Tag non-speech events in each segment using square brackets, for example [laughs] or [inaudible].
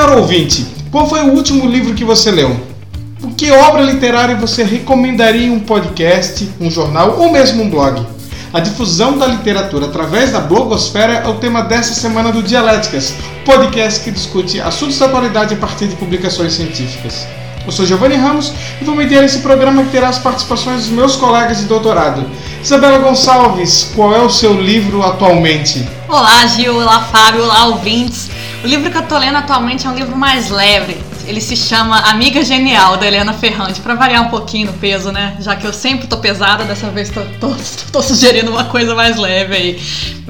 Caro ouvinte, qual foi o último livro que você leu? Por que obra literária você recomendaria em um podcast, um jornal ou mesmo um blog? A difusão da literatura através da blogosfera é o tema dessa semana do Dialéticas, podcast que discute assuntos da atualidade a partir de publicações científicas. Eu sou Giovanni Ramos e vou mediar esse programa que terá as participações dos meus colegas de doutorado. Isabela Gonçalves, qual é o seu livro atualmente? Olá, Gil, olá, Fábio, olá, ouvintes. O livro que eu tô lendo atualmente é um livro mais leve. Ele se chama Amiga Genial, da Helena Ferrante, para variar um pouquinho no peso, né? Já que eu sempre tô pesada, dessa vez tô, tô, [laughs] tô sugerindo uma coisa mais leve aí.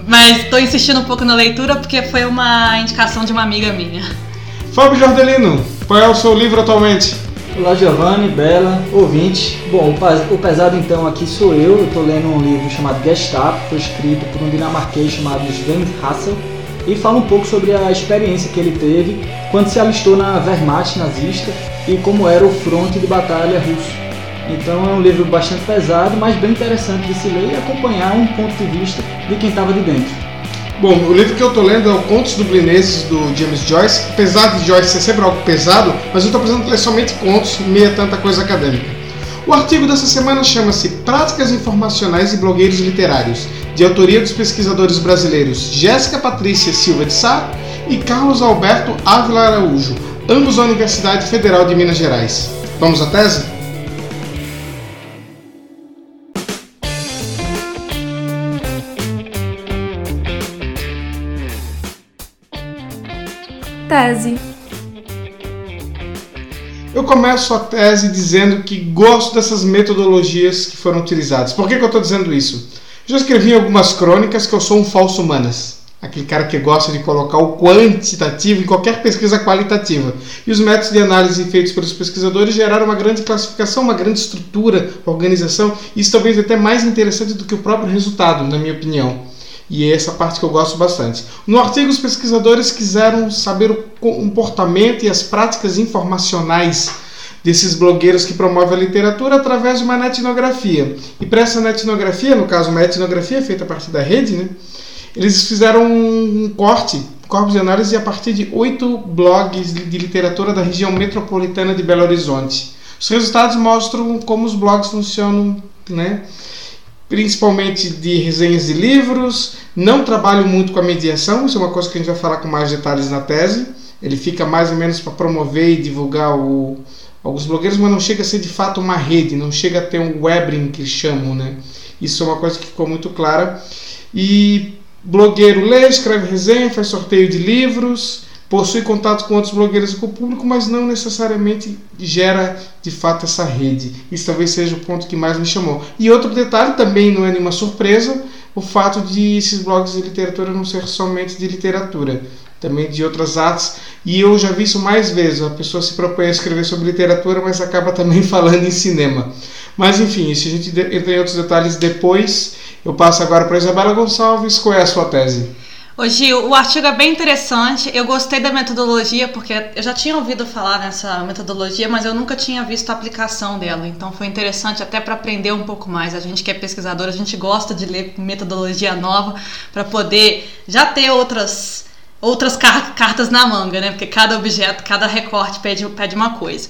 Mas tô insistindo um pouco na leitura porque foi uma indicação de uma amiga minha. Fábio Jordelino, qual é o seu livro atualmente? Olá Giovanni, Bela, ouvinte. Bom, o pesado então aqui sou eu, eu estou lendo um livro chamado Gestapo, foi escrito por um dinamarquês chamado Sven Hassel e fala um pouco sobre a experiência que ele teve quando se alistou na Wehrmacht nazista e como era o fronte de batalha russo. Então é um livro bastante pesado, mas bem interessante de se ler e acompanhar um ponto de vista de quem estava de dentro. Bom, o livro que eu estou lendo é o Contos Dublineses do James Joyce. Apesar de Joyce ser sempre algo pesado, mas eu estou precisando ler somente contos, meia tanta coisa acadêmica. O artigo dessa semana chama-se Práticas Informacionais e Blogueiros Literários, de autoria dos pesquisadores brasileiros Jéssica Patrícia Silva de Sá e Carlos Alberto Ávila Araújo, ambos da Universidade Federal de Minas Gerais. Vamos à tese? Tese. Eu começo a tese dizendo que gosto dessas metodologias que foram utilizadas. Por que, que eu estou dizendo isso? Já escrevi em algumas crônicas que eu sou um falso humanas. Aquele cara que gosta de colocar o quantitativo em qualquer pesquisa qualitativa. E os métodos de análise feitos pelos pesquisadores geraram uma grande classificação, uma grande estrutura, organização. Isso talvez até mais interessante do que o próprio resultado, na minha opinião. E é essa parte que eu gosto bastante. No artigo, os pesquisadores quiseram saber o comportamento e as práticas informacionais desses blogueiros que promovem a literatura através de uma etnografia. E para essa etnografia, no caso uma etnografia feita a partir da rede, né, eles fizeram um corte, corpus de análise a partir de oito blogs de literatura da região metropolitana de Belo Horizonte. Os resultados mostram como os blogs funcionam, né? Principalmente de resenhas de livros. Não trabalho muito com a mediação, isso é uma coisa que a gente vai falar com mais detalhes na tese. Ele fica mais ou menos para promover e divulgar o, alguns blogueiros, mas não chega a ser de fato uma rede, não chega a ter um webbing que chamam, né? Isso é uma coisa que ficou muito clara. E blogueiro lê, escreve resenha, faz sorteio de livros, possui contato com outros blogueiros e com o público, mas não necessariamente gera de fato essa rede. Isso talvez seja o ponto que mais me chamou. E outro detalhe, também não é nenhuma surpresa, o fato de esses blogs de literatura não ser somente de literatura, também de outras artes. E eu já vi isso mais vezes. A pessoa se propõe a escrever sobre literatura, mas acaba também [laughs] falando em cinema. Mas enfim, isso a gente entra em outros detalhes depois. Eu passo agora para Isabela Gonçalves. Qual é a sua tese? Ô Gil, o artigo é bem interessante. Eu gostei da metodologia, porque eu já tinha ouvido falar nessa metodologia, mas eu nunca tinha visto a aplicação dela. Então foi interessante até para aprender um pouco mais. A gente que é pesquisador, a gente gosta de ler metodologia nova para poder já ter outras outras car cartas na manga, né? Porque cada objeto, cada recorte pede, pede uma coisa.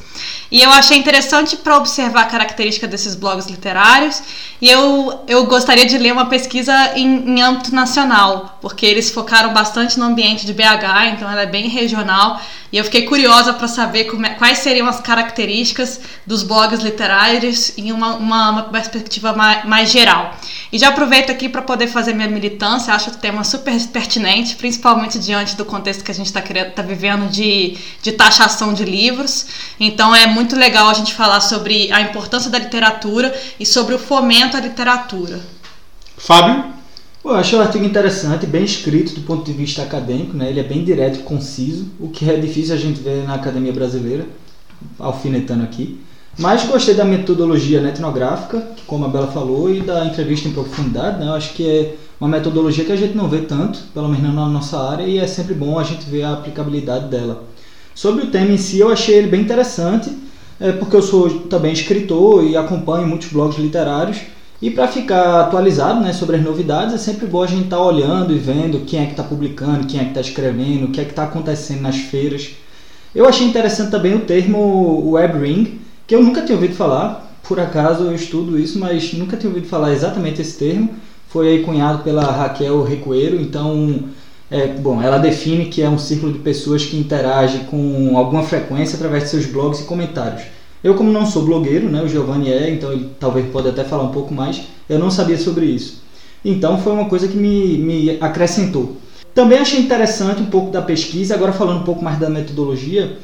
E eu achei interessante para observar a característica desses blogs literários. E eu, eu gostaria de ler uma pesquisa em, em âmbito nacional, porque eles focaram bastante no ambiente de BH, então ela é bem regional. E eu fiquei curiosa para saber é, quais seriam as características dos blogs literários em uma, uma, uma perspectiva mais, mais, geral. E já aproveito aqui para poder fazer minha militância, acho o tema super pertinente, principalmente diante do contexto que a gente está tá vivendo de, de taxação de livros. Então é muito legal a gente falar sobre a importância da literatura e sobre o fomento à literatura. Fábio? Eu acho o artigo interessante, bem escrito do ponto de vista acadêmico, né? ele é bem direto e conciso, o que é difícil a gente ver na academia brasileira, alfinetando aqui. Mas gostei da metodologia etnográfica, que como a Bela falou, e da entrevista em profundidade. Né? Eu acho que é uma metodologia que a gente não vê tanto, pelo menos na nossa área, e é sempre bom a gente ver a aplicabilidade dela. Sobre o tema em si, eu achei ele bem interessante, é, porque eu sou também escritor e acompanho muitos blogs literários, e para ficar atualizado né, sobre as novidades, é sempre bom a gente estar tá olhando e vendo quem é que está publicando, quem é que está escrevendo, o que é que está acontecendo nas feiras. Eu achei interessante também o termo web ring, que eu nunca tinha ouvido falar. Por acaso eu estudo isso, mas nunca tinha ouvido falar exatamente esse termo. Foi aí cunhado pela Raquel Recoeiro, então é, bom, ela define que é um círculo de pessoas que interagem com alguma frequência através de seus blogs e comentários. Eu, como não sou blogueiro, né, o Giovanni é, então ele talvez pode até falar um pouco mais, eu não sabia sobre isso. Então foi uma coisa que me, me acrescentou. Também achei interessante um pouco da pesquisa, agora falando um pouco mais da metodologia,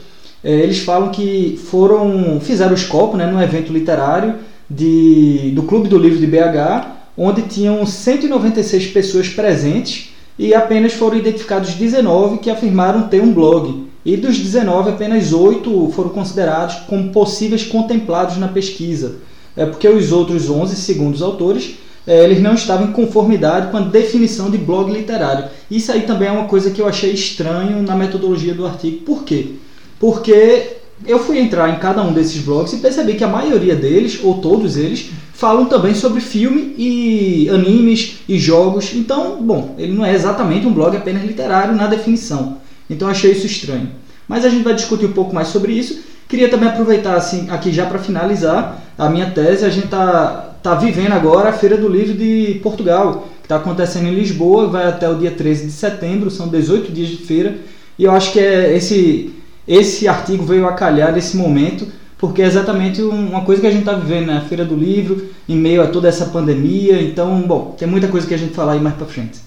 é, eles falam que foram fizeram o escopo né, num evento literário de, do Clube do Livro de BH, onde tinham 196 pessoas presentes e apenas foram identificados 19 que afirmaram ter um blog. E dos 19, apenas 8 foram considerados como possíveis contemplados na pesquisa. É porque os outros 11, segundo os autores, é, eles não estavam em conformidade com a definição de blog literário. Isso aí também é uma coisa que eu achei estranho na metodologia do artigo. Por quê? Porque eu fui entrar em cada um desses blogs e percebi que a maioria deles, ou todos eles, falam também sobre filme e animes e jogos. Então, bom, ele não é exatamente um blog apenas literário na definição. Então achei isso estranho. Mas a gente vai discutir um pouco mais sobre isso. Queria também aproveitar assim aqui já para finalizar a minha tese. A gente tá tá vivendo agora a Feira do Livro de Portugal, que está acontecendo em Lisboa, vai até o dia 13 de setembro, são 18 dias de feira. E eu acho que é esse esse artigo veio a calhar nesse momento, porque é exatamente uma coisa que a gente está vivendo né? Feira do Livro, em meio a toda essa pandemia. Então, bom, tem muita coisa que a gente falar aí mais para frente.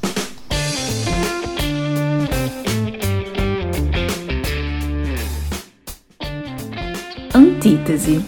Antítese.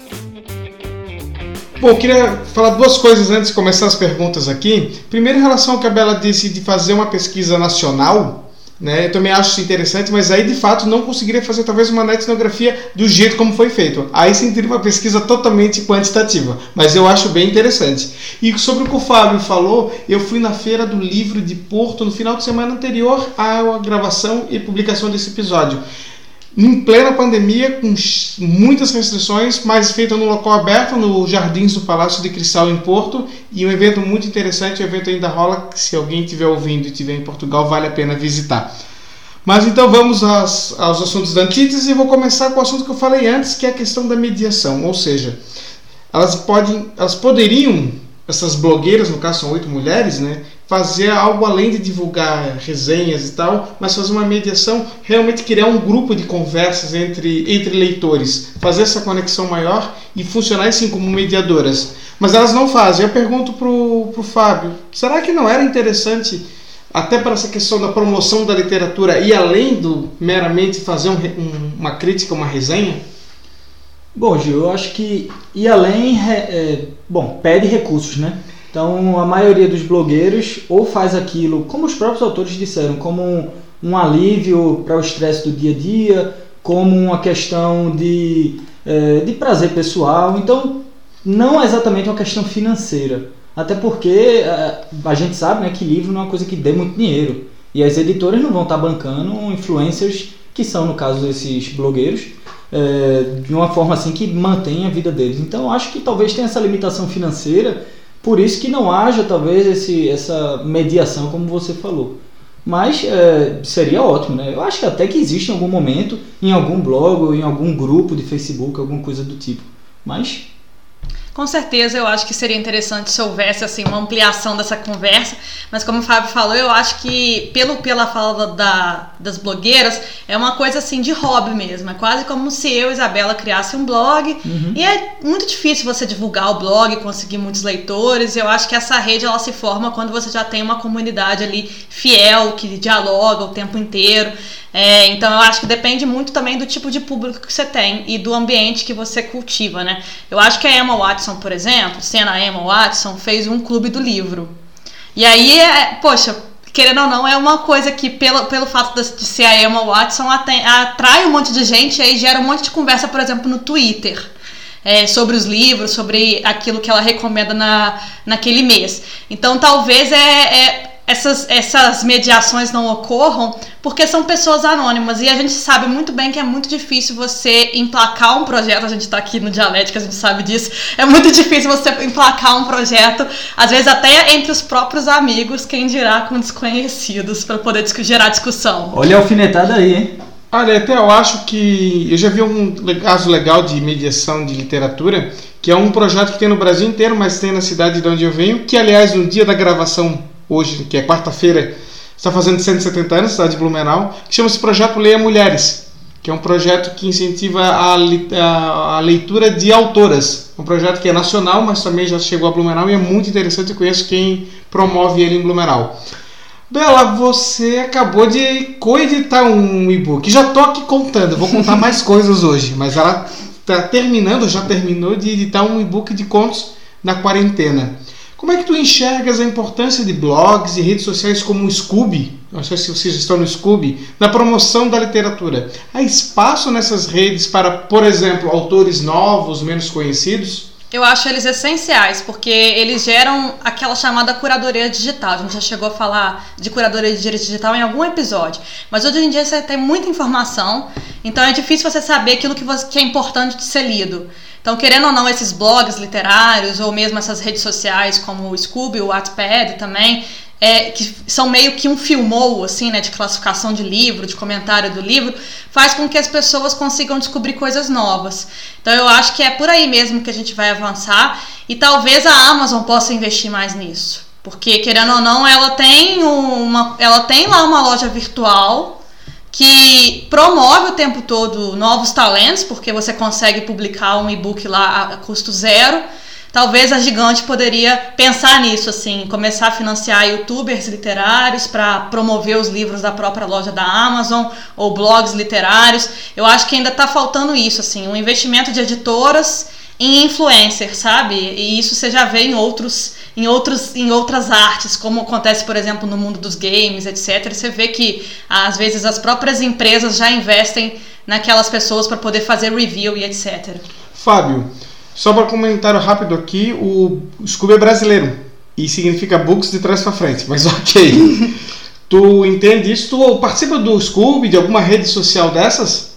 Bom, queria falar duas coisas antes de começar as perguntas aqui. Primeiro, em relação ao que a Bela disse de fazer uma pesquisa nacional, né? Eu também acho isso interessante, mas aí de fato não conseguiria fazer talvez uma etnografia do jeito como foi feito. Aí sim teria uma pesquisa totalmente quantitativa, mas eu acho bem interessante. E sobre o que o Fábio falou, eu fui na Feira do Livro de Porto no final de semana anterior à gravação e publicação desse episódio em plena pandemia, com muitas restrições, mas feita no local aberto, no Jardins do Palácio de Cristal, em Porto, e um evento muito interessante, o evento ainda rola, se alguém estiver ouvindo e estiver em Portugal, vale a pena visitar. Mas então vamos aos, aos assuntos da antítese e vou começar com o assunto que eu falei antes, que é a questão da mediação, ou seja, elas podem, elas poderiam, essas blogueiras, no caso são oito mulheres, né, fazer algo além de divulgar resenhas e tal, mas fazer uma mediação, realmente criar um grupo de conversas entre, entre leitores, fazer essa conexão maior e funcionar assim como mediadoras. Mas elas não fazem. Eu pergunto pro, pro Fábio, será que não era interessante até para essa questão da promoção da literatura e além do meramente fazer um, um, uma crítica, uma resenha? Bom, Gil, eu acho que ir além, é, bom, pede recursos, né? Então, a maioria dos blogueiros ou faz aquilo, como os próprios autores disseram, como um, um alívio para o estresse do dia a dia, como uma questão de, é, de prazer pessoal. Então, não é exatamente uma questão financeira. Até porque é, a gente sabe né, que livro não é uma coisa que dê muito dinheiro. E as editoras não vão estar bancando influencers, que são, no caso, esses blogueiros, é, de uma forma assim que mantém a vida deles. Então, acho que talvez tenha essa limitação financeira por isso que não haja talvez esse, essa mediação como você falou. Mas é, seria ótimo, né? Eu acho que até que existe em algum momento, em algum blog ou em algum grupo de Facebook, alguma coisa do tipo. Mas com certeza, eu acho que seria interessante se houvesse assim uma ampliação dessa conversa, mas como o Fábio falou, eu acho que pelo pela fala da, das blogueiras é uma coisa assim de hobby mesmo, é quase como se eu e Isabela criasse um blog uhum. e é muito difícil você divulgar o blog, conseguir muitos leitores. Eu acho que essa rede ela se forma quando você já tem uma comunidade ali fiel que dialoga o tempo inteiro. É, então eu acho que depende muito também do tipo de público que você tem e do ambiente que você cultiva, né? Eu acho que a Emma Watson, por exemplo, sendo a Emma Watson, fez um clube do livro. E aí, é, poxa, querendo ou não, é uma coisa que, pelo, pelo fato de, ser a Emma Watson, atrai um monte de gente e aí gera um monte de conversa, por exemplo, no Twitter. É, sobre os livros, sobre aquilo que ela recomenda na, naquele mês. Então, talvez é, é essas, essas mediações não ocorram porque são pessoas anônimas e a gente sabe muito bem que é muito difícil você emplacar um projeto. A gente está aqui no Dialética, a gente sabe disso. É muito difícil você emplacar um projeto, às vezes até entre os próprios amigos, quem dirá com desconhecidos, para poder gerar discussão. Olha a alfinetada aí, hein? Olha, até eu acho que eu já vi um caso legal de mediação de literatura, que é um projeto que tem no Brasil inteiro, mas tem na cidade de onde eu venho, que aliás no dia da gravação hoje, que é quarta-feira, está fazendo 170 anos, cidade de Blumenau, que chama-se Projeto Leia Mulheres, que é um projeto que incentiva a, a, a, leitura de autoras. Um projeto que é nacional, mas também já chegou a Blumenau e é muito interessante. Eu conheço quem promove ele em Blumenau. Bela, você acabou de coeditar um e-book. Já tô aqui contando, vou contar mais [laughs] coisas hoje, mas ela está terminando, já terminou de editar um e-book de contos na quarentena. Como é que tu enxergas a importância de blogs e redes sociais como o Scooby? Não sei se vocês estão no Scooby, na promoção da literatura. Há espaço nessas redes para, por exemplo, autores novos, menos conhecidos? Eu acho eles essenciais, porque eles geram aquela chamada curadoria digital. A gente já chegou a falar de curadoria digital em algum episódio. Mas hoje em dia você tem muita informação, então é difícil você saber aquilo que, é importante de ser lido. Então, querendo ou não, esses blogs literários ou mesmo essas redes sociais como o Scooby, o Wattpad também, é, que são meio que um filmou, assim, né, de classificação de livro, de comentário do livro, faz com que as pessoas consigam descobrir coisas novas. Então eu acho que é por aí mesmo que a gente vai avançar e talvez a Amazon possa investir mais nisso. Porque, querendo ou não, ela tem uma. Ela tem lá uma loja virtual que promove o tempo todo novos talentos, porque você consegue publicar um e-book lá a custo zero. Talvez a Gigante poderia pensar nisso, assim, começar a financiar youtubers literários para promover os livros da própria loja da Amazon ou blogs literários. Eu acho que ainda está faltando isso, assim, um investimento de editoras em influencer, sabe? E isso você já vê em outros, em outros, em outras artes, como acontece, por exemplo, no mundo dos games, etc. Você vê que às vezes as próprias empresas já investem naquelas pessoas para poder fazer review e etc. Fábio, só para comentário rápido aqui, o Scooby é brasileiro e significa books de trás para frente, mas [laughs] ok. tu entende isso? Tu participa do Scooby, de alguma rede social dessas?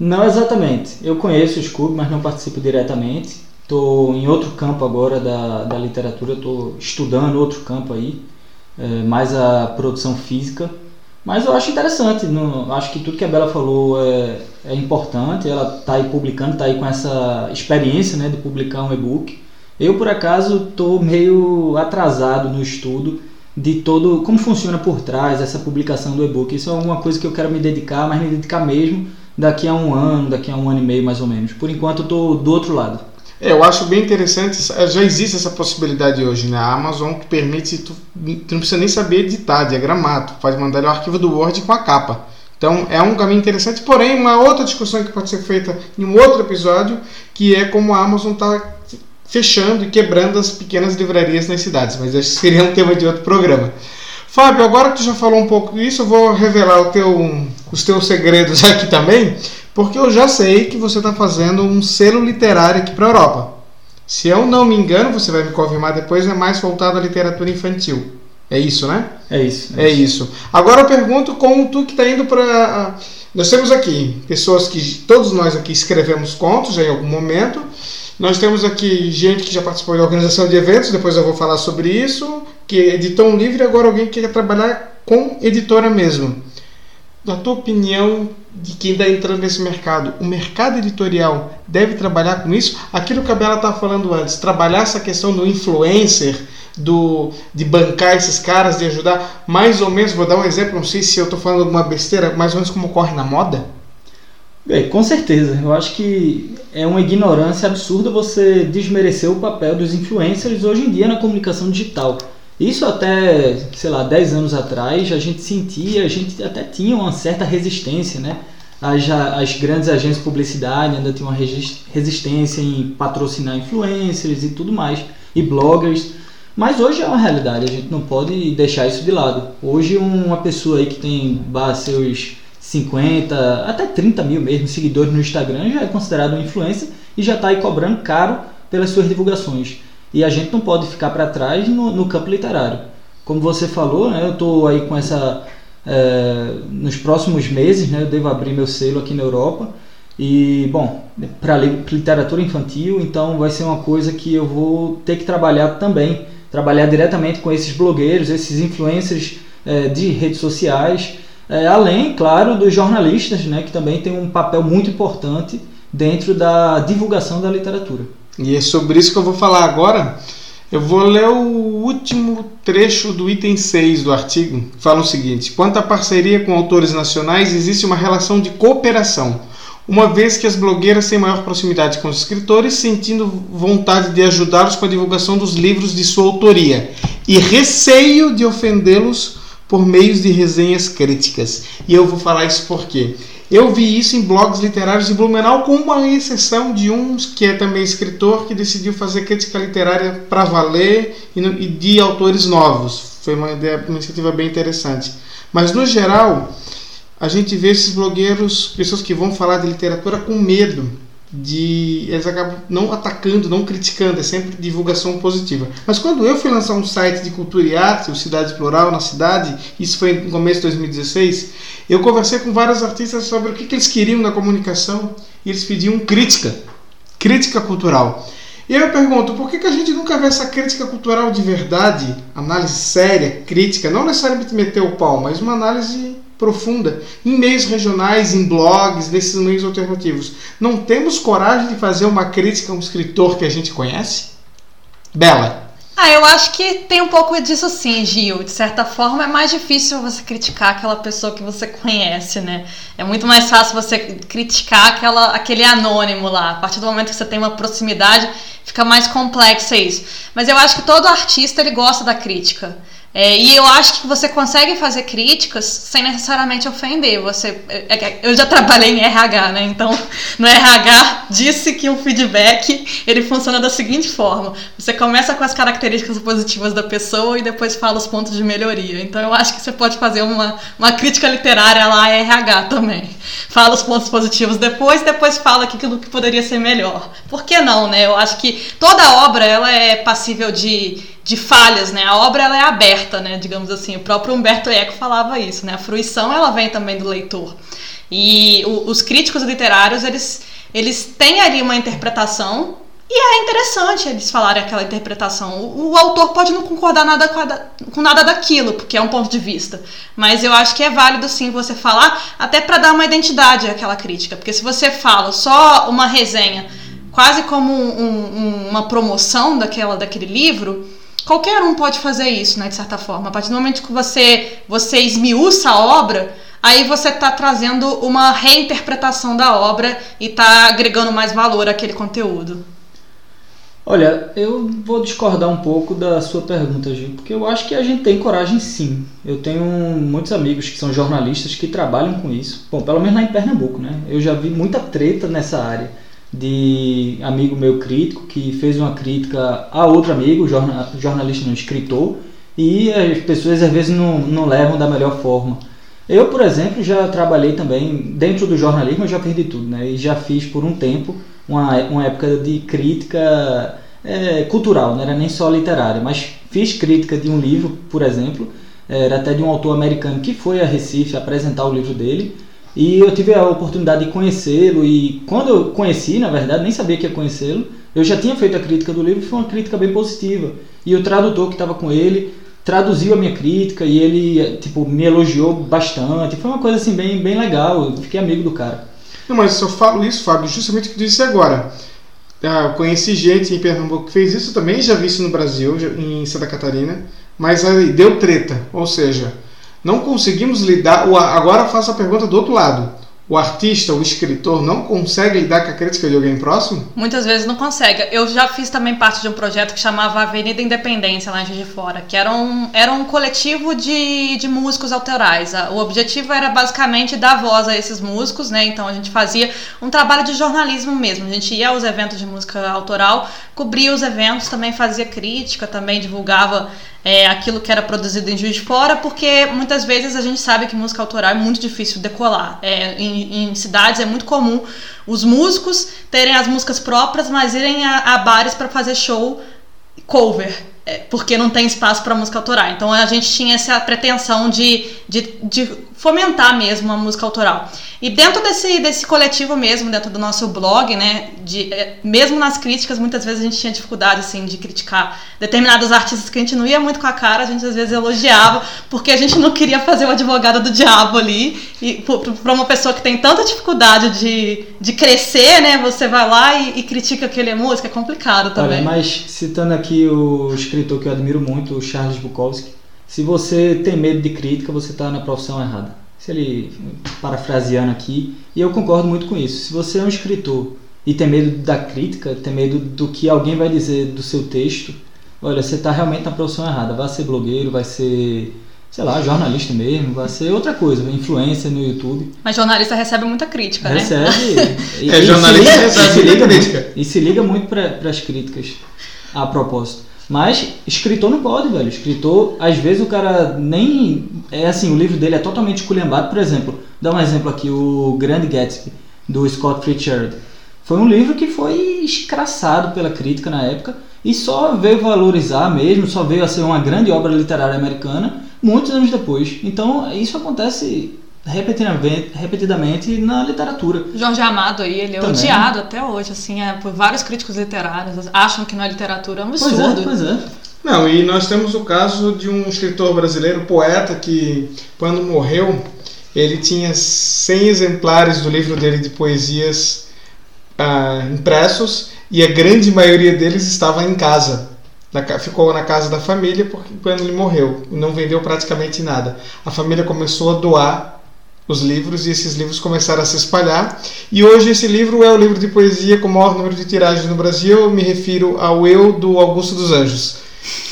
Não exatamente. Eu conheço o Scooby, mas não participo diretamente. Estou em outro campo agora da, da literatura, estou estudando outro campo aí, é, mais a produção física. Mas eu acho interessante, não, acho que tudo que a Bela falou é, é importante, ela está aí publicando, está aí com essa experiência né, de publicar um e-book. Eu, por acaso, estou meio atrasado no estudo de todo como funciona por trás essa publicação do e-book. Isso é uma coisa que eu quero me dedicar, mas me dedicar mesmo daqui a um ano, daqui a um ano e meio mais ou menos. Por enquanto eu estou do outro lado. É, eu acho bem interessante, já existe essa possibilidade hoje, né? A Amazon que permite, tu, tu não precisa nem saber editar, diagramar, tu pode mandar o arquivo do Word com a capa. Então é um caminho interessante, porém uma outra discussão que pode ser feita em um outro episódio, que é como a Amazon está fechando e quebrando as pequenas livrarias nas cidades, mas que seria um tema de outro programa. Fábio, agora que tu já falou um pouco disso, eu vou revelar teu, os teus segredos [laughs] aqui também, porque eu já sei que você está fazendo um selo literário aqui para a Europa. Se eu não me engano, você vai me confirmar depois, é mais voltado à literatura infantil. É isso, né? É isso. É, é isso. isso. Agora eu pergunto como tu que está indo para. Nós temos aqui pessoas que todos nós aqui escrevemos contos em algum momento. Nós temos aqui gente que já participou da organização de eventos, depois eu vou falar sobre isso, que editou um livro e agora alguém que quer trabalhar com editora mesmo. Na tua opinião, de quem está entrando nesse mercado, o mercado editorial deve trabalhar com isso? Aquilo que a Bela estava falando antes, trabalhar essa questão do influencer, do, de bancar esses caras, de ajudar, mais ou menos, vou dar um exemplo, não sei se eu estou falando alguma besteira, mais ou menos como ocorre na moda? É, com certeza. Eu acho que é uma ignorância absurda você desmerecer o papel dos influencers hoje em dia na comunicação digital. Isso até, sei lá, 10 anos atrás, a gente sentia, a gente até tinha uma certa resistência, né? As, as grandes agências de publicidade ainda tinham uma resistência em patrocinar influencers e tudo mais, e bloggers. Mas hoje é uma realidade, a gente não pode deixar isso de lado. Hoje uma pessoa aí que tem seus 50, até 30 mil mesmo seguidores no Instagram, já é considerado um influencer e já está aí cobrando caro pelas suas divulgações. E a gente não pode ficar para trás no, no, campo literário. Como você falou, né, eu estou aí com essa. É, nos próximos meses, né, eu devo abrir meu selo aqui na Europa. E, bom, para literatura infantil, então vai ser uma coisa que eu vou ter que trabalhar também. Trabalhar diretamente com esses blogueiros, esses influencers é, de redes sociais É, além, claro, dos jornalistas, né, que também tem um papel muito importante dentro da divulgação da literatura. E é sobre isso que eu vou falar agora. Eu vou ler o último trecho do item 6 do artigo. Fala o seguinte: quanto à parceria com autores nacionais, existe uma relação de cooperação, uma vez que as blogueiras têm maior proximidade com os escritores, sentindo vontade de ajudá-los com a divulgação dos livros de sua autoria e receio de ofendê-los por meios de resenhas críticas. E eu vou falar isso porque eu vi isso em blogs literários de Blumenau, com uma exceção de um que é também escritor, que decidiu fazer crítica literária para valer e de autores novos. Foi uma, ideia, uma iniciativa bem interessante. Mas, no geral, a gente vê esses blogueiros, pessoas que vão falar de literatura com medo de eles acabam não atacando, não criticando, é sempre divulgação positiva. Mas quando eu fui lançar um site de cultura e arte, o Cidade Plural na cidade, isso foi no começo de 2016, eu conversei com vários artistas sobre o que, que eles queriam na comunicação e eles pediam crítica, crítica cultural. E eu pergunto, por que, que a gente nunca vê essa crítica cultural de verdade, análise séria, crítica, não necessariamente meter o pau, mas uma análise profunda em meios regionais, em blogs, nesses meios alternativos. Não temos coragem de fazer uma crítica a um escritor que a gente conhece? Bela. Ah, eu acho que tem um pouco disso sim, Gil. De certa forma, é mais difícil você criticar aquela pessoa que você conhece, né? É muito mais fácil você criticar aquela, aquele anônimo lá. A partir do momento que você tem uma proximidade, fica mais complexo isso. Mas eu acho que todo artista ele gosta da crítica. É, e eu acho que você consegue fazer críticas sem necessariamente ofender. Você, é, é, eu já trabalhei em RH, né? Então, no RH disse que o feedback ele funciona da seguinte forma: você começa com as características positivas da pessoa e depois fala os pontos de melhoria. Então, eu acho que você pode fazer uma, uma crítica literária lá RH também. Fala os pontos positivos depois, depois fala aquilo que poderia ser melhor. Por que não, né? Eu acho que toda obra ela é passível de de falhas, né? A obra ela é aberta, né? Digamos assim. O próprio Humberto Eco falava isso, né? A fruição ela vem também do leitor. E o, os críticos literários eles eles têm ali uma interpretação e é interessante eles falarem aquela interpretação. O, o autor pode não concordar nada com, a, com, nada daquilo, porque é um ponto de vista. Mas eu acho que é válido sim você falar, até para dar uma identidade àquela crítica. Porque se você fala só uma resenha, quase como um, um, uma promoção daquela, daquele livro, qualquer um pode fazer isso, né, de certa forma. A partir do momento que você, você esmiuça a obra, aí você está trazendo uma reinterpretação da obra e está agregando mais valor àquele conteúdo. Olha, eu vou discordar um pouco da sua pergunta, Gil, porque eu acho que a gente tem coragem sim. Eu tenho muitos amigos que são jornalistas que trabalham com isso. Bom, pelo menos lá em Pernambuco, né? Eu já vi muita treta nessa área de amigo meu crítico que fez uma crítica a outro amigo, jornalista não escritor, e as pessoas às vezes não, não levam da melhor forma. Eu, por exemplo, já trabalhei também dentro do jornalismo, eu já de tudo, né? E já fiz por um tempo uma, uma época de crítica é, cultural, não era nem só literária, mas fiz crítica de um livro, por exemplo, era até de um autor americano que foi a Recife apresentar o livro dele e eu tive a oportunidade de conhecê-lo e quando eu conheci, na verdade, nem sabia que ia conhecê-lo, eu já tinha feito a crítica do livro foi uma crítica bem positiva. E o tradutor que estava com ele traduziu a minha crítica e ele tipo me elogiou bastante. Foi uma coisa assim bem bem legal. Eu fiquei amigo do cara. Não, mas eu falo isso, Fábio, justamente o que disse agora. Ah, eu conheci gente em Pernambuco que fez isso também, já vi isso no Brasil, em Santa Catarina, mas aí deu treta, ou seja, não conseguimos lidar. Agora faço a pergunta do outro lado o artista, o escritor, não consegue lidar com a crítica de alguém próximo? Muitas vezes não consegue. Eu já fiz também parte de um projeto que chamava Avenida Independência, lá em de Fora, que era um, era um coletivo de, de músicos autorais. O objetivo era basicamente dar voz a esses músicos, né? Então a gente fazia um trabalho de jornalismo mesmo. A gente ia aos eventos de música autoral, cobria os eventos, também fazia crítica, também divulgava é, aquilo que era produzido em Juiz de Fora, porque muitas vezes a gente sabe que música autoral é muito difícil decolar. É, em, em, cidades é muito comum os músicos terem as músicas próprias, mas irem a, a bares para fazer show cover. É, porque não tem espaço para música autoral. Então a gente tinha essa pretensão de, de, de fomentar mesmo a música autoral. E dentro desse, desse coletivo mesmo, dentro do nosso blog, né, de, é, mesmo nas críticas, muitas vezes a gente tinha dificuldade, assim, de criticar determinados artistas que a gente não ia muito com a cara, a gente às vezes elogiava, porque a gente não queria fazer o advogado do diabo ali, e para uma pessoa que tem tanta dificuldade de, de crescer, né, você vai lá e, e critica que ele é música, é complicado também. Olha, mas citando aqui o escritor que eu admiro muito, o Charles Bukowski, se você tem medo de crítica, você está na profissão errada se ele parafraseando aqui, e eu concordo muito com isso. Se você é um escritor e tem medo da crítica, tem medo do que alguém vai dizer do seu texto, olha, você está realmente na profissão errada. Vai ser blogueiro, vai ser, sei lá, jornalista mesmo, vai ser outra coisa, influência no YouTube. Mas jornalista recebe muita crítica, recebe, né? Recebe. [laughs] é, jornalista recebe muita crítica. E se liga muito para as críticas a propósito. Mas escritor não pode, velho. Escritor, às vezes o cara nem. É assim, o livro dele é totalmente culhambado. Por exemplo, dá um exemplo aqui: O Grande Gatsby, do Scott Fitzgerald. Foi um livro que foi escraçado pela crítica na época e só veio valorizar mesmo, só veio a ser uma grande obra literária americana muitos anos depois. Então, isso acontece repetidamente, repetidamente na literatura. Jorge Amado aí, ele é Também. odiado até hoje, assim, é, por vários críticos literários, acham que não é literatura, é um absurdo. Pois é, pois é. Não, e nós temos o caso de um escritor brasileiro, poeta, que quando morreu, ele tinha 100 exemplares do livro dele de poesias ah, impressos e a grande maioria deles estava em casa. Na, ficou na casa da família porque quando ele morreu não vendeu praticamente nada. A família começou a doar os livros e esses livros começaram a se espalhar. E hoje esse livro é o livro de poesia com o maior número de tiragens no Brasil. Eu me refiro ao Eu do Augusto dos Anjos.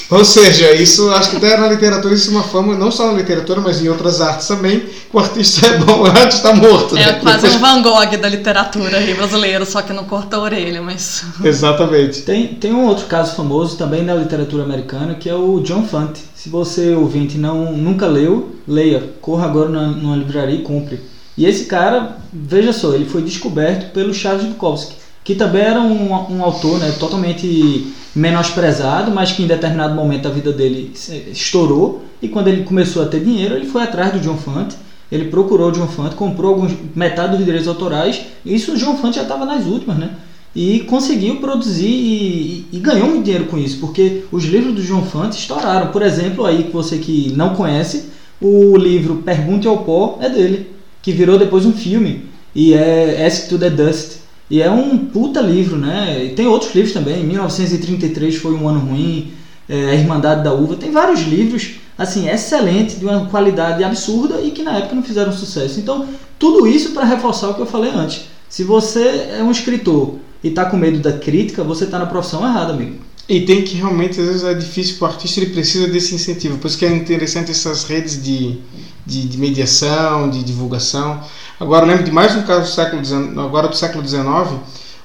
Ou seja, isso acho que até na literatura isso é uma fama, não só na literatura, mas em outras artes também, que o artista é bom, [laughs] o artista está morto. É né? quase Depois... um Van Gogh da literatura aí brasileira, só que não corta a orelha, mas. [laughs] Exatamente. Tem, tem um outro caso famoso também na literatura americana, que é o John Fante. Se você, ouvinte, não, nunca leu, leia. Corra agora na, numa livraria e compre. E esse cara, veja só, ele foi descoberto pelo Charles Bukowski, que também era um, um autor né, totalmente menosprezado, mas que em determinado momento da vida dele estourou. E quando ele começou a ter dinheiro, ele foi atrás do John Fante. Ele procurou o John Fante, comprou alguns, metade dos direitos autorais. E isso o John Fante já estava nas últimas, né? E conseguiu produzir e, e, ganhou muito dinheiro com isso, porque os livros do John Fante estouraram. Por exemplo, aí que você que não conhece, o livro Pergunte ao Pó é dele, que virou depois um filme. E é Ask to the Dust e é um puta livro, né? E tem outros livros também. 1933 foi um ano ruim. É, a Irmandade da Uva. Tem vários livros, assim, excelentes, de uma qualidade absurda e que na época não fizeram sucesso. Então, tudo isso para reforçar o que eu falei antes. Se você é um escritor e está com medo da crítica, você está na profissão errada, amigo. E tem que realmente, às vezes é difícil para o artista, ele precisa desse incentivo. Por isso que é interessante essas redes de, de, de mediação, de divulgação. Agora, eu lembro de mais um caso do século XIX, agora do século XIX,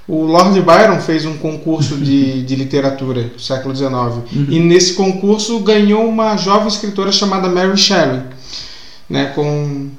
o Lord Byron fez um concurso de, de literatura do século XIX. Uhum. E nesse concurso ganhou uma jovem escritora chamada Mary Shelley, né, com,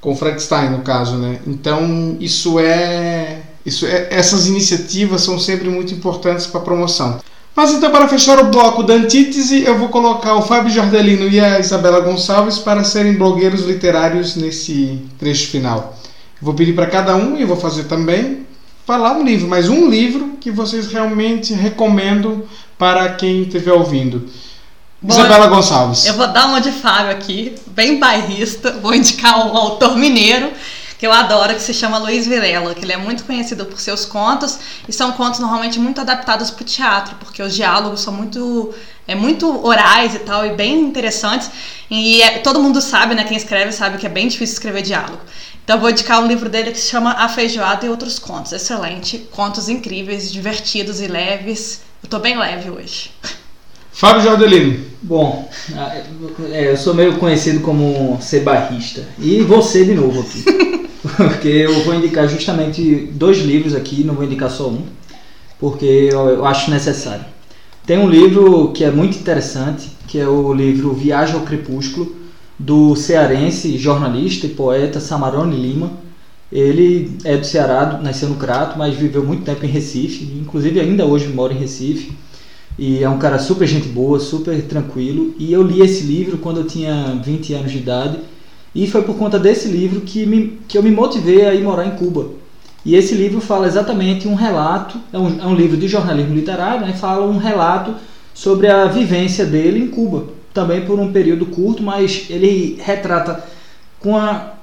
com Frankenstein, no caso. Né? Então, isso é, isso é. Essas iniciativas são sempre muito importantes para a promoção. Mas então, para fechar o bloco da antítese, eu vou colocar o Fábio Jordelino e a Isabela Gonçalves para serem blogueiros literários nesse trecho final. vou pedir para cada um, e vou fazer também, falar um livro, mas um livro que vocês realmente recomendam para quem estiver ouvindo. Bom, Isabela Gonçalves. Eu vou dar uma de Fábio aqui, bem bairrista, vou indicar um autor mineiro que eu adoro, que se chama Luiz Vilela, que ele é muito conhecido por seus contos, e são contos normalmente muito adaptados para o teatro, porque os diálogos são muito é muito orais e tal, e bem interessantes. E é, todo mundo sabe, né? Quem escreve sabe que é bem difícil escrever diálogo. Então eu vou indicar um livro dele que se chama A Feijoada e Outros Contos. Excelente. Contos incríveis, divertidos e leves. Eu tô bem leve hoje. Fábio Jordelino. Bom, é, eu sou meio conhecido como ser barrista. E você de novo aqui. [laughs] porque eu vou indicar justamente dois livros aqui, não vou indicar só um, porque eu, acho necessário. Tem um livro que é muito interessante, que é o livro Viagem ao Crepúsculo, do cearense, jornalista e poeta Samarone Lima. Ele é do Ceará, nasceu no Crato, mas viveu muito tempo em Recife, inclusive ainda hoje mora em Recife. E é um cara super gente boa, super tranquilo. E eu li esse livro quando eu tinha 20 anos de idade E foi por conta desse livro que, me, que eu me motivei a ir morar em Cuba. E esse livro fala exatamente um relato, é um, é um livro de jornalismo literário, né? fala um relato sobre a vivência dele em Cuba. Também por um período curto, mas ele retrata com a,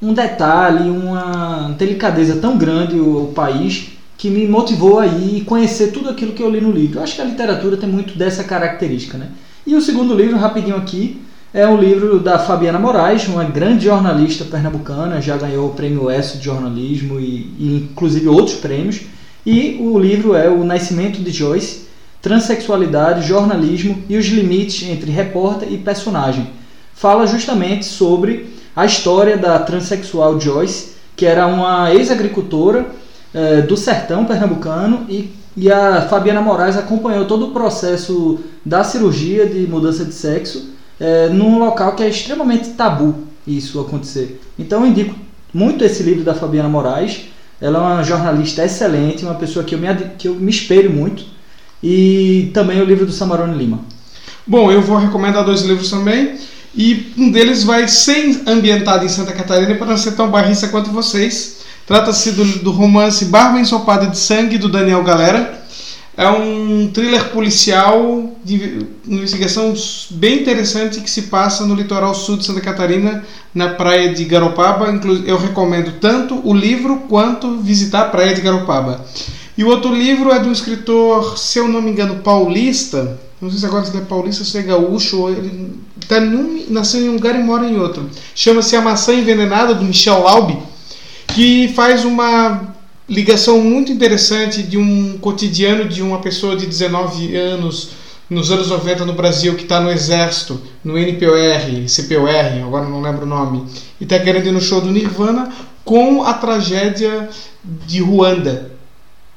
um detalhe, uma delicadeza tão grande o, o país que me motivou a ir conhecer tudo aquilo que eu li no livro. Eu acho que a literatura tem muito dessa característica, né? E o segundo livro, rapidinho aqui, é um livro da Fabiana Moraes, uma grande jornalista pernambucana, já ganhou o prêmio ESSO de jornalismo e, e inclusive outros prêmios. E o livro é O Nascimento de Joyce, Transsexualidade, Jornalismo e os Limites entre Repórter e Personagem. Fala justamente sobre a história da transexual Joyce, que era uma ex-agricultora eh, do sertão pernambucano e, e a Fabiana Moraes acompanhou todo o processo da cirurgia de mudança de sexo é, num local que é extremamente tabu isso acontecer. Então eu indico muito esse livro da Fabiana Moraes. Ela é uma jornalista excelente, uma pessoa que eu me, que eu me espelho muito. E também o livro do Samarone Lima. Bom, eu vou recomendar dois livros também. E um deles vai ser ambientado em Santa Catarina para ser tão barrista quanto vocês. Trata-se do, do romance Barba Ensopada de Sangue, do Daniel Galera. É um thriller policial de investigação bem interessante que se passa no litoral sul de Santa Catarina, na praia de Garopaba. Eu recomendo tanto o livro quanto visitar a praia de Garopaba. E o outro livro é de um escritor, se eu não me engano, paulista. Não sei se agora se é paulista se é gaúcho. Ele tá num, nasceu em um lugar e mora em outro. Chama-se A Maçã Envenenada, do Michel Laube, que faz uma ligação muito interessante de um cotidiano de uma pessoa de 19 anos nos anos 90 no Brasil que está no exército, no NPOR, CPOR, agora não lembro o nome, e está querendo ir no show do Nirvana com a tragédia de Ruanda.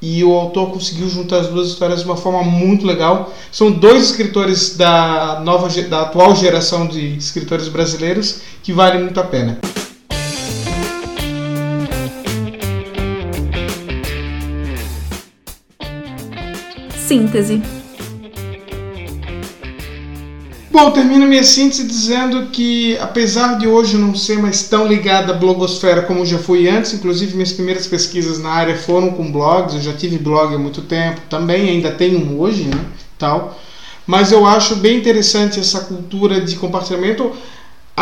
E o autor conseguiu juntar as duas histórias de uma forma muito legal. São dois escritores da nova da atual geração de escritores brasileiros que valem muito a pena. Síntese. Bom, termino minha síntese dizendo que, apesar de hoje não ser mais tão ligada à blogosfera como já fui antes, inclusive minhas primeiras pesquisas na área foram com blogs, eu já tive blog há muito tempo, também ainda tenho um hoje, né, tal. Mas eu acho bem interessante essa cultura de compartilhamento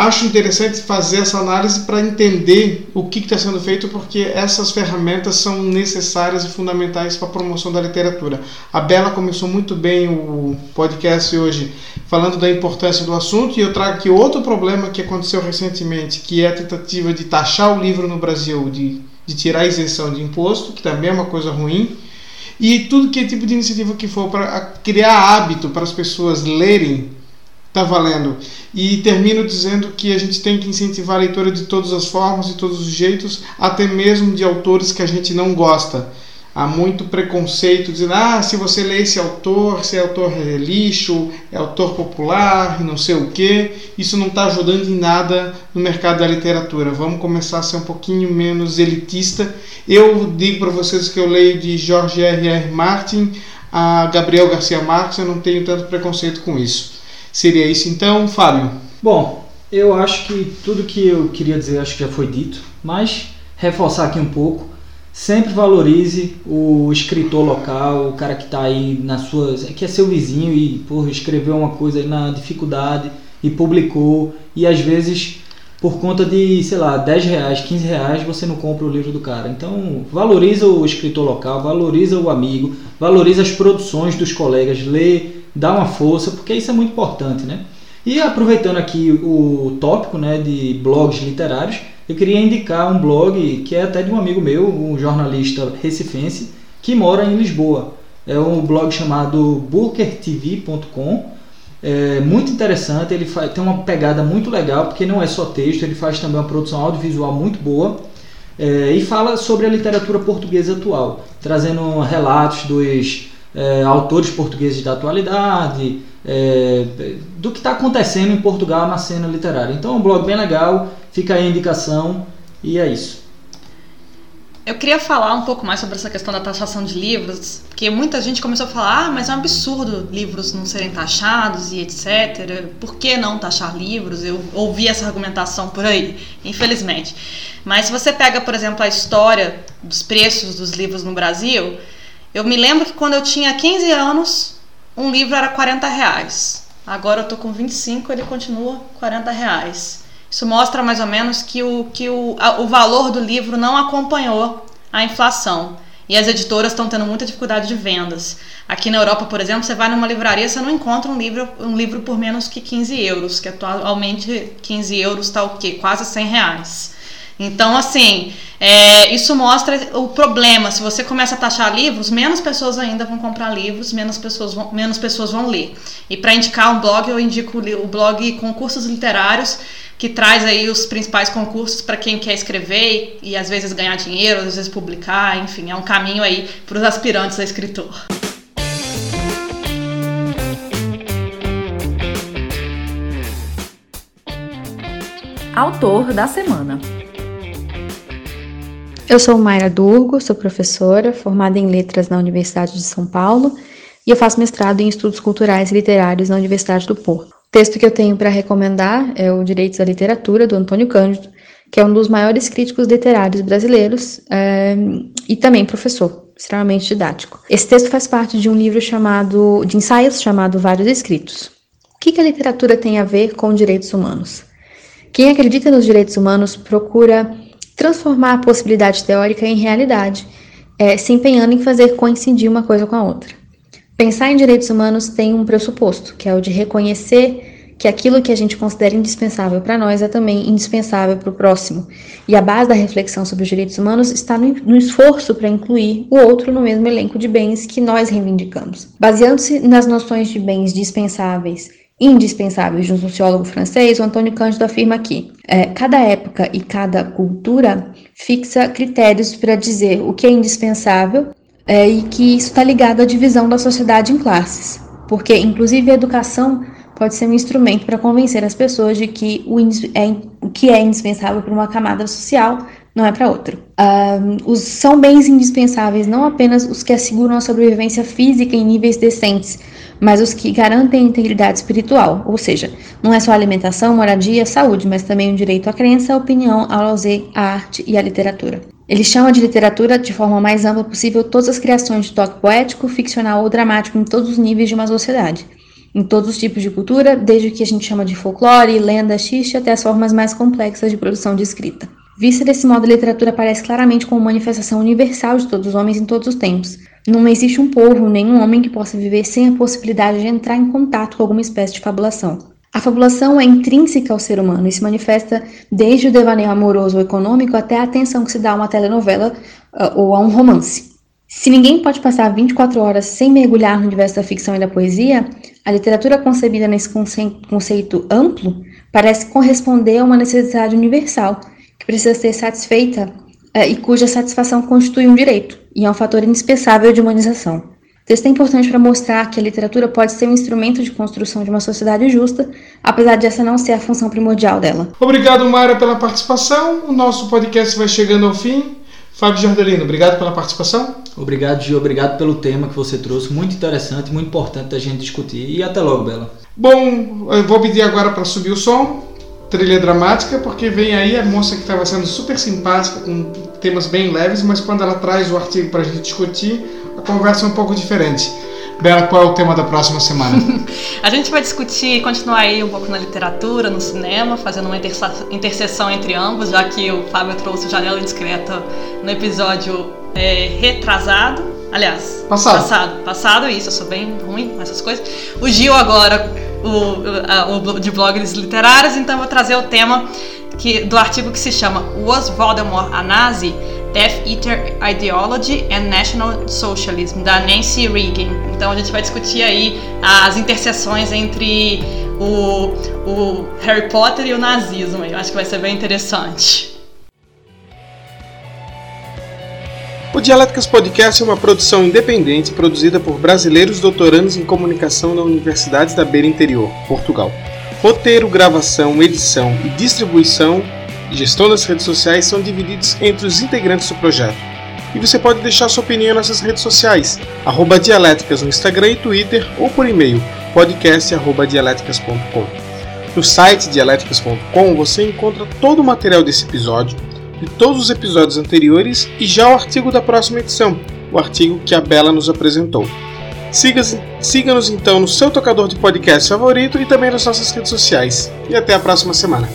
acho interessante fazer essa análise para entender o que está sendo feito, porque essas ferramentas são necessárias e fundamentais para a promoção da literatura. A Bela começou muito bem o podcast hoje falando da importância do assunto, e eu trago aqui outro problema que aconteceu recentemente, que é a tentativa de taxar o livro no Brasil, de, de tirar a isenção de imposto, que também é uma coisa ruim. E tudo que é tipo de iniciativa que for para criar hábito para as pessoas lerem Tá valendo. E termino dizendo que a gente tem que incentivar a leitura de todas as formas, de todos os jeitos, até mesmo de autores que a gente não gosta. Há muito preconceito dizendo: ah, se você lê esse autor, se é autor é lixo, é autor popular, não sei o que. Isso não está ajudando em nada no mercado da literatura. Vamos começar a ser um pouquinho menos elitista. Eu digo para vocês que eu leio de George R. R. Martin a Gabriel Garcia Marques, eu não tenho tanto preconceito com isso. Seria isso então, Fábio? Bom, eu acho que tudo que eu queria dizer acho que já foi dito, mas reforçar aqui um pouco. Sempre valorize o escritor local, o cara que está aí na sua. que é seu vizinho e porra, escreveu uma coisa aí na dificuldade e publicou, e às vezes por conta de, sei lá, 10 reais, 15 reais, você não compra o livro do cara. Então, valoriza o escritor local, valoriza o amigo, valoriza as produções dos colegas, lê dá uma força, porque isso é muito importante, né? E aproveitando aqui o tópico né, de blogs literários, eu queria indicar um blog que é até de um amigo meu, um jornalista recifense, que mora em Lisboa. É um blog chamado bookertv.com. É muito interessante, ele faz, tem uma pegada muito legal, porque não é só texto, ele faz também uma produção audiovisual muito boa. É, e fala sobre a literatura portuguesa atual, trazendo relatos dos é, autores portugueses da atualidade, é, do que está acontecendo em Portugal na cena literária. Então é um blog bem legal, fica aí a indicação e é isso. Eu queria falar um pouco mais sobre essa questão da taxação de livros, porque muita gente começou a falar, ah, mas é um absurdo livros não serem taxados e etc. Por que não taxar livros? Eu ouvi essa argumentação por aí, infelizmente. Mas se você pega, por exemplo, a história dos preços dos livros no Brasil, eu me lembro que quando eu tinha 15 anos, um livro era 40 reais. Agora eu tô com 25, ele continua 40 reais. Isso mostra mais ou menos que o, que o, a, o valor do livro não acompanhou a inflação. E as editoras estão tendo muita dificuldade de vendas. Aqui na Europa, por exemplo, você vai numa livraria, você não encontra um livro, um livro por menos que 15 euros, que atualmente 15 euros está o quê? Quase 100 reais. Então, assim, é, isso mostra o problema. Se você começa a taxar livros, menos pessoas ainda vão comprar livros, menos pessoas vão, menos pessoas vão ler. E para indicar um blog, eu indico o blog Concursos Literários, que traz aí os principais concursos para quem quer escrever e, e às vezes ganhar dinheiro, às vezes publicar, enfim, é um caminho aí para os aspirantes a escritor. Autor da semana. Eu sou Mayra Durgo, sou professora, formada em Letras na Universidade de São Paulo e eu faço mestrado em Estudos Culturais e Literários na Universidade do Porto. O texto que eu tenho para recomendar é o Direitos à Literatura, do Antônio Cândido, que é um dos maiores críticos literários brasileiros é, e também professor, extremamente didático. Esse texto faz parte de um livro chamado, de ensaios chamado Vários Escritos. O que, que a literatura tem a ver com direitos humanos? Quem acredita nos direitos humanos procura transformar a possibilidade teórica em realidade, é, se empenhando em fazer coincidir uma coisa com a outra. Pensar em direitos humanos tem um pressuposto, que é o de reconhecer que aquilo que a gente considera indispensável para nós é também indispensável para o próximo. E a base da reflexão sobre os direitos humanos está no, no esforço para incluir o outro no mesmo elenco de bens que nós reivindicamos. Baseando-se nas noções de bens dispensáveis indispensáveis de um sociólogo francês, o Antônio Cândido afirma que é, cada época e cada cultura fixa critérios para dizer o que é indispensável é, e que isso está ligado à divisão da sociedade em classes, porque inclusive a educação pode ser um instrumento para convencer as pessoas de que o, é, o que é indispensável para uma camada social não é para outra. Um, os, são bens indispensáveis não apenas os que asseguram a sobrevivência física em níveis decentes, mas os que garantem a integridade espiritual, ou seja, não é só alimentação, moradia, saúde, mas também o direito à crença, à opinião, ao lazer, à arte e à literatura. Ele chama de literatura, de forma mais ampla possível, todas as criações de toque poético, ficcional ou dramático em todos os níveis de uma sociedade, em todos os tipos de cultura, desde o que a gente chama de folclore, lenda, xixi, até as formas mais complexas de produção de escrita. Vista desse modo, a literatura aparece claramente como manifestação universal de todos os homens em todos os tempos, não existe um povo, nenhum homem que possa viver sem a possibilidade de entrar em contato com alguma espécie de fabulação. A fabulação é intrínseca ao ser humano e se manifesta desde o devaneio amoroso ou econômico até a atenção que se dá a uma telenovela uh, ou a um romance. Se ninguém pode passar 24 horas sem mergulhar no universo da ficção e da poesia, a literatura concebida nesse conceito amplo parece corresponder a uma necessidade universal precisa ser satisfeita uh, e cuja satisfação constitui um direito e é um fator indispensável de humanização. O texto é importante para mostrar que a literatura pode ser um instrumento de construção de uma sociedade justa, apesar de essa não ser a função primordial dela. Obrigado, Mayra, pela participação. O nosso podcast vai chegando ao fim. Fábio Jardelino, obrigado pela participação. Obrigado, Gil. Obrigado pelo tema que você trouxe. Muito interessante, muito importante da gente discutir. E até logo, Bela. Bom, eu vou pedir agora para subir o som trilha dramática, porque vem aí a moça que estava sendo super simpática, com temas bem leves, mas quando ela traz o artigo para a gente discutir, a conversa é um pouco diferente. Bela, qual é o tema da próxima semana? [laughs] a gente vai discutir, continuar aí um pouco na literatura, no cinema, fazendo uma interseção entre ambos, já que o Fábio trouxe Janela Indiscreta no episódio é, retrasado. Aliás, passado. passado. Passado, isso, eu sou bem ruim com essas coisas. O Gil agora o, o, de blogs literários, então vou trazer o tema que, do artigo que se chama Was Voldemort a Nazi? Death Eater Ideology and National Socialism, da Nancy Reagan. Então a gente vai discutir aí as interseções entre o, o Harry Potter e o nazismo. Eu acho que vai ser bem interessante. O Dialéticas Podcast é uma produção independente produzida por brasileiros doutorandos em comunicação na Universidade da Beira Interior, Portugal. Roteiro, gravação, edição e distribuição e gestão das redes sociais são divididos entre os integrantes do projeto. e você pode deixar sua opinião nossas redes sociais, arroba Dialéticas no Instagram e Twitter ou por e-mail, podcast.dialéticas.com. No site dialéticas.com você encontra todo o material desse episódio, de todos os episódios anteriores e já o artigo da próxima edição, o artigo que a Bela nos apresentou. Siga-nos então no seu tocador de podcast favorito e também nas nossas redes sociais. E até a próxima semana.